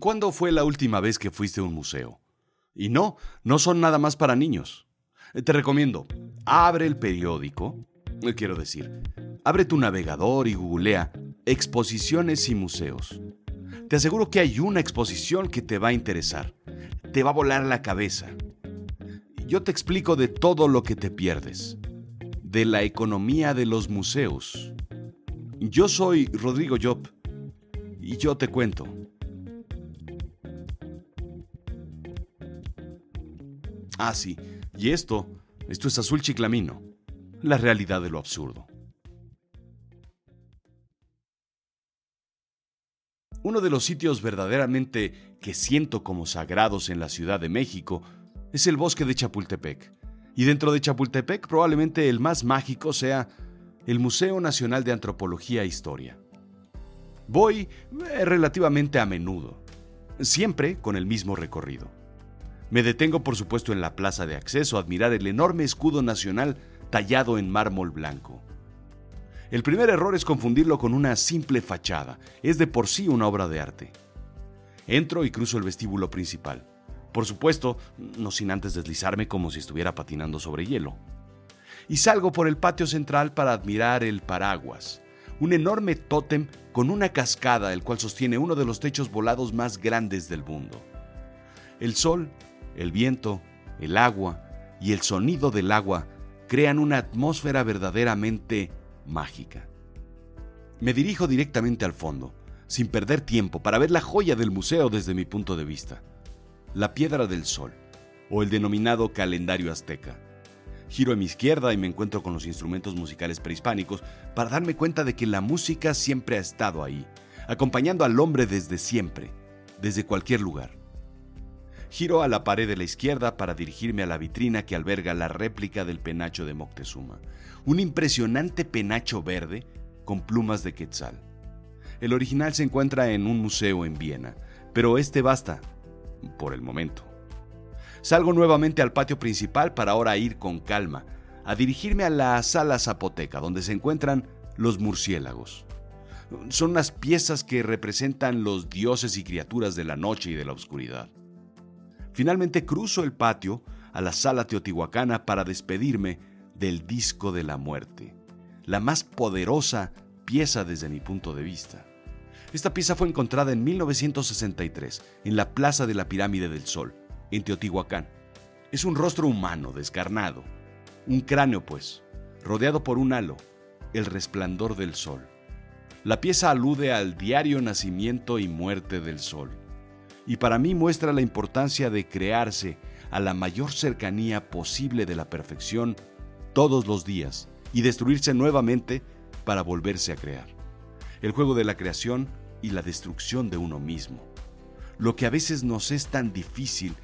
¿Cuándo fue la última vez que fuiste a un museo? Y no, no son nada más para niños. Te recomiendo, abre el periódico, eh, quiero decir, abre tu navegador y googlea exposiciones y museos. Te aseguro que hay una exposición que te va a interesar. Te va a volar la cabeza. Yo te explico de todo lo que te pierdes. De la economía de los museos. Yo soy Rodrigo Job y yo te cuento. Ah, sí, y esto, esto es Azul Chiclamino, la realidad de lo absurdo. Uno de los sitios verdaderamente que siento como sagrados en la Ciudad de México es el bosque de Chapultepec. Y dentro de Chapultepec probablemente el más mágico sea el Museo Nacional de Antropología e Historia. Voy eh, relativamente a menudo, siempre con el mismo recorrido. Me detengo por supuesto en la plaza de acceso a admirar el enorme escudo nacional tallado en mármol blanco. El primer error es confundirlo con una simple fachada, es de por sí una obra de arte. Entro y cruzo el vestíbulo principal. Por supuesto, no sin antes deslizarme como si estuviera patinando sobre hielo. Y salgo por el patio central para admirar el paraguas, un enorme tótem con una cascada el cual sostiene uno de los techos volados más grandes del mundo. El sol el viento, el agua y el sonido del agua crean una atmósfera verdaderamente mágica. Me dirijo directamente al fondo, sin perder tiempo, para ver la joya del museo desde mi punto de vista, la Piedra del Sol, o el denominado calendario azteca. Giro a mi izquierda y me encuentro con los instrumentos musicales prehispánicos para darme cuenta de que la música siempre ha estado ahí, acompañando al hombre desde siempre, desde cualquier lugar. Giro a la pared de la izquierda para dirigirme a la vitrina que alberga la réplica del penacho de Moctezuma, un impresionante penacho verde con plumas de quetzal. El original se encuentra en un museo en Viena, pero este basta, por el momento. Salgo nuevamente al patio principal para ahora ir con calma, a dirigirme a la sala zapoteca, donde se encuentran los murciélagos. Son unas piezas que representan los dioses y criaturas de la noche y de la oscuridad. Finalmente cruzo el patio a la sala teotihuacana para despedirme del disco de la muerte, la más poderosa pieza desde mi punto de vista. Esta pieza fue encontrada en 1963 en la Plaza de la Pirámide del Sol, en Teotihuacán. Es un rostro humano descarnado, un cráneo pues, rodeado por un halo, el resplandor del sol. La pieza alude al diario nacimiento y muerte del sol y para mí muestra la importancia de crearse a la mayor cercanía posible de la perfección todos los días y destruirse nuevamente para volverse a crear. El juego de la creación y la destrucción de uno mismo. Lo que a veces nos es tan difícil,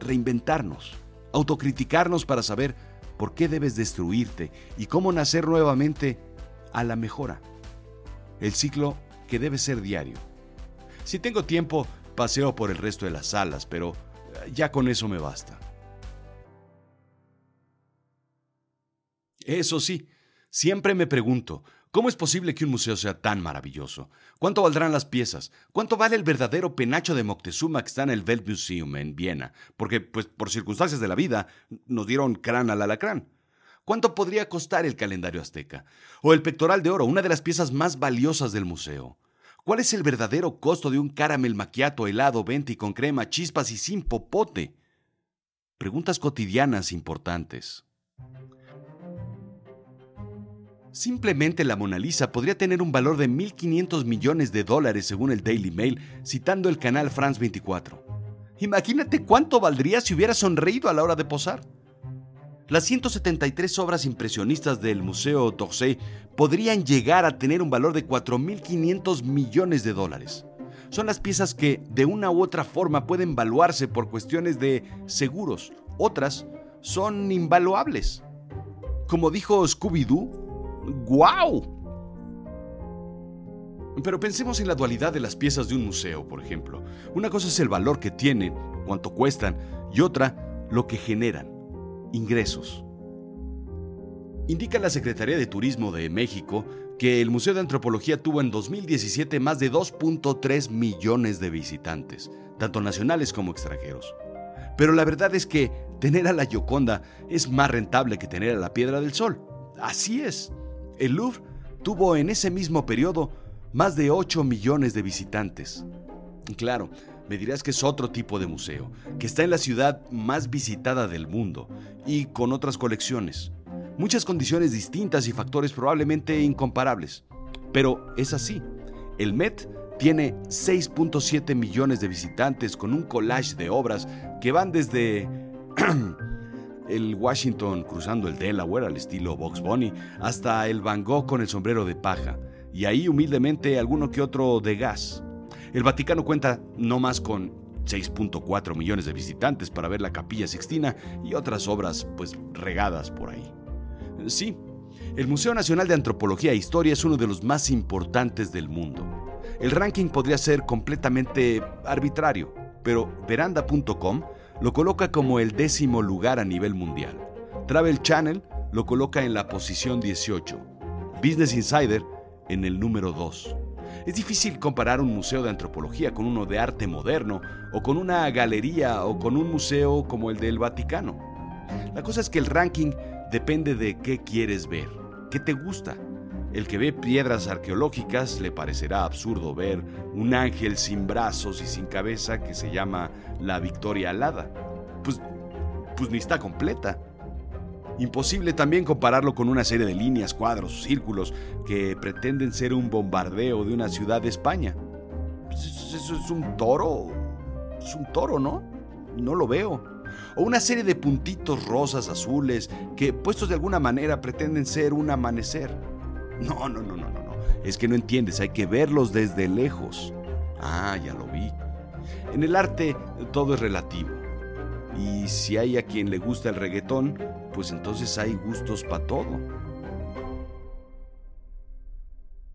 reinventarnos, autocriticarnos para saber por qué debes destruirte y cómo nacer nuevamente a la mejora. El ciclo que debe ser diario. Si tengo tiempo, paseo por el resto de las salas, pero eh, ya con eso me basta. Eso sí, siempre me pregunto, ¿cómo es posible que un museo sea tan maravilloso? ¿Cuánto valdrán las piezas? ¿Cuánto vale el verdadero penacho de Moctezuma que está en el Weltmuseum en Viena? Porque, pues, por circunstancias de la vida, nos dieron crán al alacrán. ¿Cuánto podría costar el calendario azteca? O el pectoral de oro, una de las piezas más valiosas del museo. ¿Cuál es el verdadero costo de un caramel maquiato helado, venti con crema, chispas y sin popote? Preguntas cotidianas importantes. Simplemente la Mona Lisa podría tener un valor de 1.500 millones de dólares según el Daily Mail, citando el canal France 24. Imagínate cuánto valdría si hubiera sonreído a la hora de posar. Las 173 obras impresionistas del Museo d'Orsay podrían llegar a tener un valor de 4.500 millones de dólares. Son las piezas que de una u otra forma pueden valuarse por cuestiones de seguros. Otras son invaluables. Como dijo Scooby-Doo, ¡guau! Pero pensemos en la dualidad de las piezas de un museo, por ejemplo. Una cosa es el valor que tienen, cuánto cuestan, y otra, lo que generan ingresos. Indica la Secretaría de Turismo de México que el Museo de Antropología tuvo en 2017 más de 2.3 millones de visitantes, tanto nacionales como extranjeros. Pero la verdad es que tener a la Gioconda es más rentable que tener a la Piedra del Sol. Así es. El Louvre tuvo en ese mismo periodo más de 8 millones de visitantes. Claro, me dirás que es otro tipo de museo, que está en la ciudad más visitada del mundo y con otras colecciones muchas condiciones distintas y factores probablemente incomparables. Pero es así. El Met tiene 6.7 millones de visitantes con un collage de obras que van desde el Washington cruzando el Delaware al estilo Box Bunny hasta el Van Gogh con el sombrero de paja y ahí humildemente alguno que otro de gas. El Vaticano cuenta no más con 6.4 millones de visitantes para ver la Capilla Sixtina y otras obras pues regadas por ahí. Sí, el Museo Nacional de Antropología e Historia es uno de los más importantes del mundo. El ranking podría ser completamente arbitrario, pero veranda.com lo coloca como el décimo lugar a nivel mundial. Travel Channel lo coloca en la posición 18. Business Insider en el número 2. Es difícil comparar un museo de antropología con uno de arte moderno, o con una galería, o con un museo como el del Vaticano. La cosa es que el ranking depende de qué quieres ver, qué te gusta. El que ve piedras arqueológicas le parecerá absurdo ver un ángel sin brazos y sin cabeza que se llama la Victoria Alada. Pues, pues ni está completa. Imposible también compararlo con una serie de líneas, cuadros, círculos que pretenden ser un bombardeo de una ciudad de España. Pues eso es un toro. Es un toro, ¿no? No lo veo o una serie de puntitos rosas, azules, que puestos de alguna manera pretenden ser un amanecer. No, no, no, no, no, no. Es que no entiendes, hay que verlos desde lejos. Ah, ya lo vi. En el arte todo es relativo. Y si hay a quien le gusta el reggaetón, pues entonces hay gustos para todo.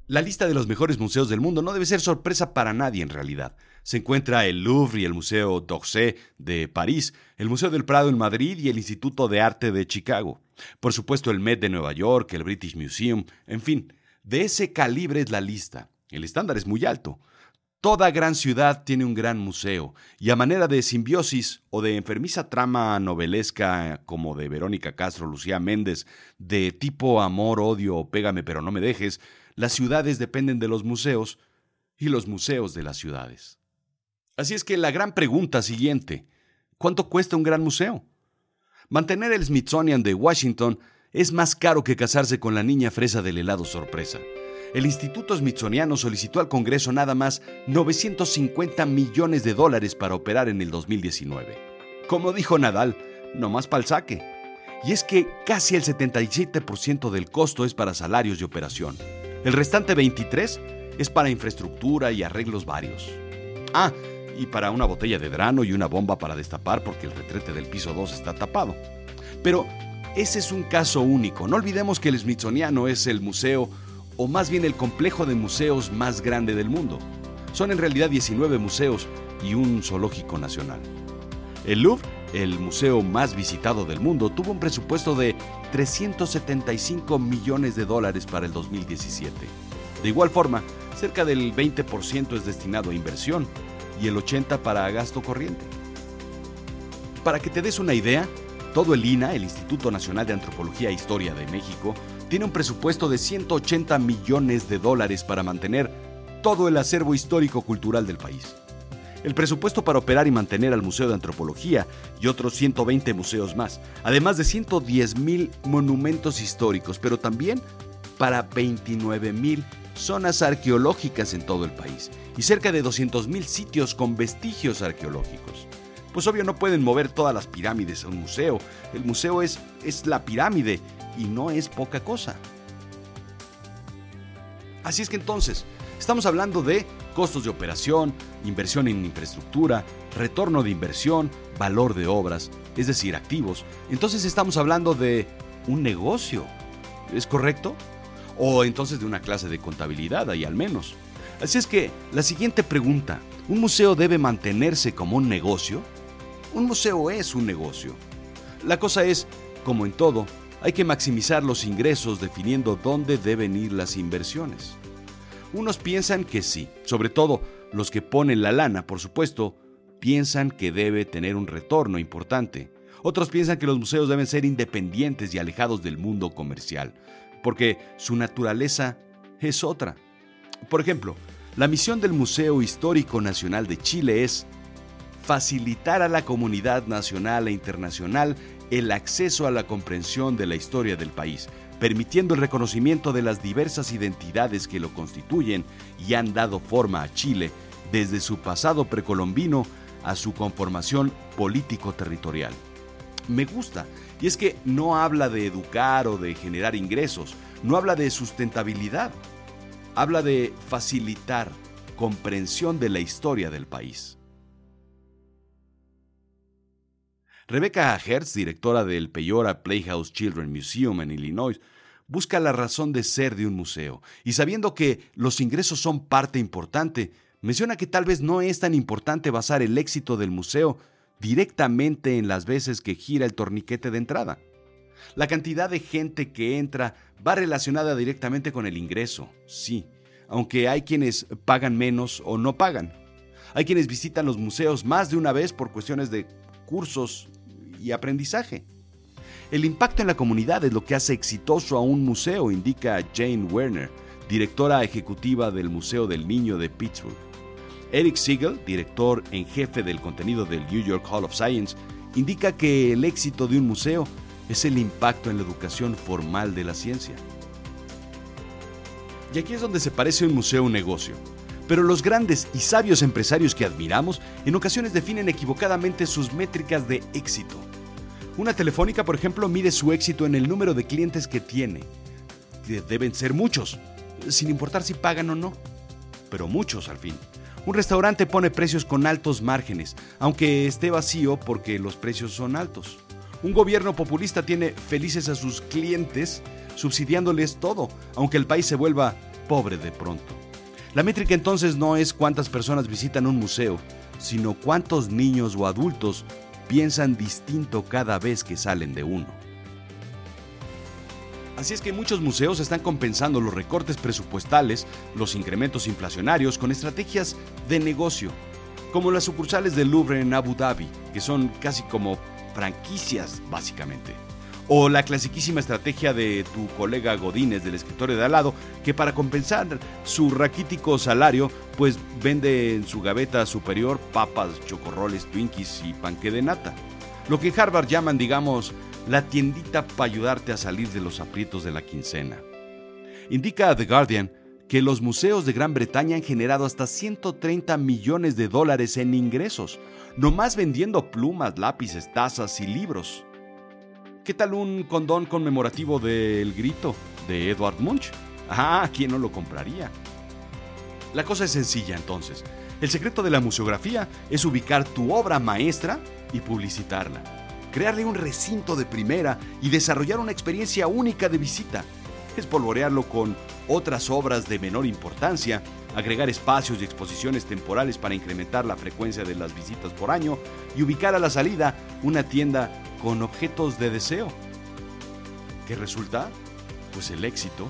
La lista de los mejores museos del mundo no debe ser sorpresa para nadie en realidad. Se encuentra el Louvre y el Museo d'Orsay de París, el Museo del Prado en Madrid y el Instituto de Arte de Chicago. Por supuesto el Met de Nueva York, el British Museum, en fin, de ese calibre es la lista. El estándar es muy alto. Toda gran ciudad tiene un gran museo, y a manera de simbiosis o de enfermiza trama novelesca como de Verónica Castro, Lucía Méndez, de tipo amor, odio o pégame pero no me dejes, las ciudades dependen de los museos y los museos de las ciudades. Así es que la gran pregunta siguiente, ¿cuánto cuesta un gran museo? Mantener el Smithsonian de Washington es más caro que casarse con la niña fresa del helado sorpresa. El Instituto Smithsoniano solicitó al Congreso nada más 950 millones de dólares para operar en el 2019. Como dijo Nadal, no más pa'l saque. Y es que casi el 77% del costo es para salarios y operación. El restante 23 es para infraestructura y arreglos varios. Ah, y para una botella de drano y una bomba para destapar porque el retrete del piso 2 está tapado. Pero ese es un caso único. No olvidemos que el Smithsoniano es el museo, o más bien el complejo de museos más grande del mundo. Son en realidad 19 museos y un zoológico nacional. El Louvre, el museo más visitado del mundo, tuvo un presupuesto de 375 millones de dólares para el 2017. De igual forma, cerca del 20% es destinado a inversión y el 80% para gasto corriente. Para que te des una idea, todo el INA, el Instituto Nacional de Antropología e Historia de México, tiene un presupuesto de 180 millones de dólares para mantener todo el acervo histórico-cultural del país el presupuesto para operar y mantener al Museo de Antropología y otros 120 museos más, además de 110 mil monumentos históricos, pero también para 29 mil zonas arqueológicas en todo el país y cerca de 200 mil sitios con vestigios arqueológicos. Pues obvio no pueden mover todas las pirámides a un museo, el museo es, es la pirámide y no es poca cosa. Así es que entonces, estamos hablando de costos de operación, inversión en infraestructura, retorno de inversión, valor de obras, es decir, activos, entonces estamos hablando de un negocio. ¿Es correcto? O entonces de una clase de contabilidad, ahí al menos. Así es que la siguiente pregunta, ¿un museo debe mantenerse como un negocio? Un museo es un negocio. La cosa es, como en todo, hay que maximizar los ingresos definiendo dónde deben ir las inversiones. Unos piensan que sí, sobre todo los que ponen la lana, por supuesto, piensan que debe tener un retorno importante. Otros piensan que los museos deben ser independientes y alejados del mundo comercial, porque su naturaleza es otra. Por ejemplo, la misión del Museo Histórico Nacional de Chile es facilitar a la comunidad nacional e internacional el acceso a la comprensión de la historia del país, permitiendo el reconocimiento de las diversas identidades que lo constituyen y han dado forma a Chile desde su pasado precolombino a su conformación político-territorial. Me gusta, y es que no habla de educar o de generar ingresos, no habla de sustentabilidad, habla de facilitar comprensión de la historia del país. Rebecca Hertz, directora del Peyora Playhouse Children Museum en Illinois, busca la razón de ser de un museo y sabiendo que los ingresos son parte importante, menciona que tal vez no es tan importante basar el éxito del museo directamente en las veces que gira el torniquete de entrada. La cantidad de gente que entra va relacionada directamente con el ingreso, sí, aunque hay quienes pagan menos o no pagan. Hay quienes visitan los museos más de una vez por cuestiones de cursos aprendizaje. El impacto en la comunidad es lo que hace exitoso a un museo, indica Jane Werner, directora ejecutiva del Museo del Niño de Pittsburgh. Eric Siegel, director en jefe del contenido del New York Hall of Science, indica que el éxito de un museo es el impacto en la educación formal de la ciencia. Y aquí es donde se parece un museo a un negocio. Pero los grandes y sabios empresarios que admiramos en ocasiones definen equivocadamente sus métricas de éxito. Una telefónica, por ejemplo, mide su éxito en el número de clientes que tiene. Deben ser muchos, sin importar si pagan o no, pero muchos al fin. Un restaurante pone precios con altos márgenes, aunque esté vacío porque los precios son altos. Un gobierno populista tiene felices a sus clientes subsidiándoles todo, aunque el país se vuelva pobre de pronto. La métrica entonces no es cuántas personas visitan un museo, sino cuántos niños o adultos piensan distinto cada vez que salen de uno. Así es que muchos museos están compensando los recortes presupuestales, los incrementos inflacionarios con estrategias de negocio, como las sucursales del Louvre en Abu Dhabi, que son casi como franquicias básicamente. O la clasiquísima estrategia de tu colega Godínez del escritorio de al lado, que para compensar su raquítico salario, pues vende en su gaveta superior papas, chocorroles, twinkies y panque de nata. Lo que en Harvard llaman, digamos, la tiendita para ayudarte a salir de los aprietos de la quincena. Indica The Guardian que los museos de Gran Bretaña han generado hasta 130 millones de dólares en ingresos, nomás vendiendo plumas, lápices, tazas y libros. ¿Qué tal un condón conmemorativo del grito de Edward Munch? Ah, ¿quién no lo compraría? La cosa es sencilla entonces. El secreto de la museografía es ubicar tu obra maestra y publicitarla. Crearle un recinto de primera y desarrollar una experiencia única de visita. Espolvorearlo con otras obras de menor importancia, agregar espacios y exposiciones temporales para incrementar la frecuencia de las visitas por año y ubicar a la salida una tienda con objetos de deseo. ¿Qué resulta? Pues el éxito.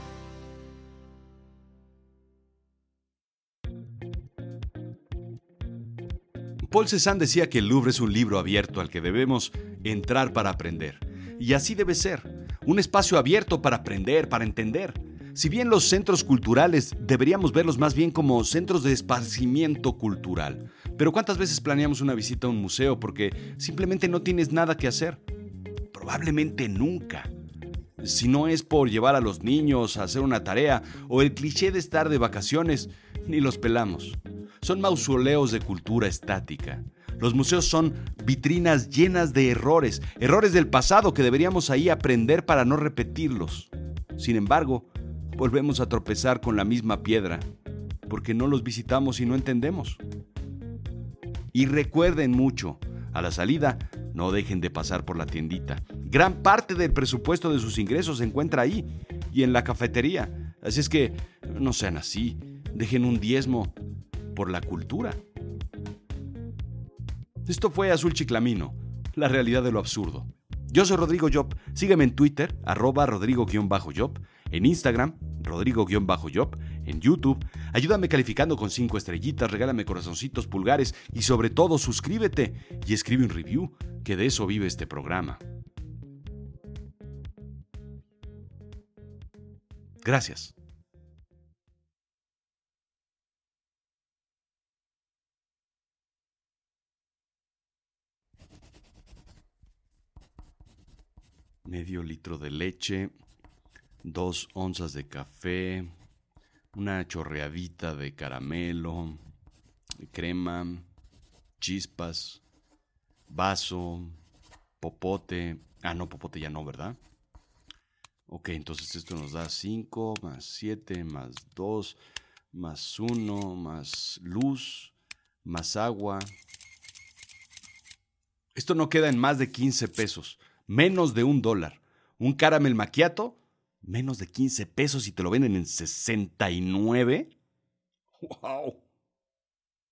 Paul Cézanne decía que el Louvre es un libro abierto al que debemos entrar para aprender. Y así debe ser. Un espacio abierto para aprender, para entender. Si bien los centros culturales deberíamos verlos más bien como centros de esparcimiento cultural, pero ¿cuántas veces planeamos una visita a un museo porque simplemente no tienes nada que hacer? Probablemente nunca. Si no es por llevar a los niños a hacer una tarea o el cliché de estar de vacaciones, ni los pelamos. Son mausoleos de cultura estática. Los museos son vitrinas llenas de errores, errores del pasado que deberíamos ahí aprender para no repetirlos. Sin embargo, volvemos a tropezar con la misma piedra, porque no los visitamos y no entendemos. Y recuerden mucho, a la salida, no dejen de pasar por la tiendita. Gran parte del presupuesto de sus ingresos se encuentra ahí y en la cafetería. Así es que no sean así, dejen un diezmo por la cultura. Esto fue Azul Chiclamino, la realidad de lo absurdo. Yo soy Rodrigo Job. Sígueme en Twitter, arroba rodrigo-job, en Instagram, rodrigo-job, en YouTube. Ayúdame calificando con 5 estrellitas, regálame corazoncitos, pulgares y sobre todo suscríbete y escribe un review, que de eso vive este programa. Gracias. medio litro de leche, dos onzas de café, una chorreadita de caramelo, crema, chispas, vaso, popote. Ah, no, popote ya no, ¿verdad? Ok, entonces esto nos da 5 más 7 más 2 más 1 más luz más agua. Esto no queda en más de 15 pesos menos de un dólar. Un caramel maquiato, menos de 15 pesos y te lo venden en 69. ¡Wow!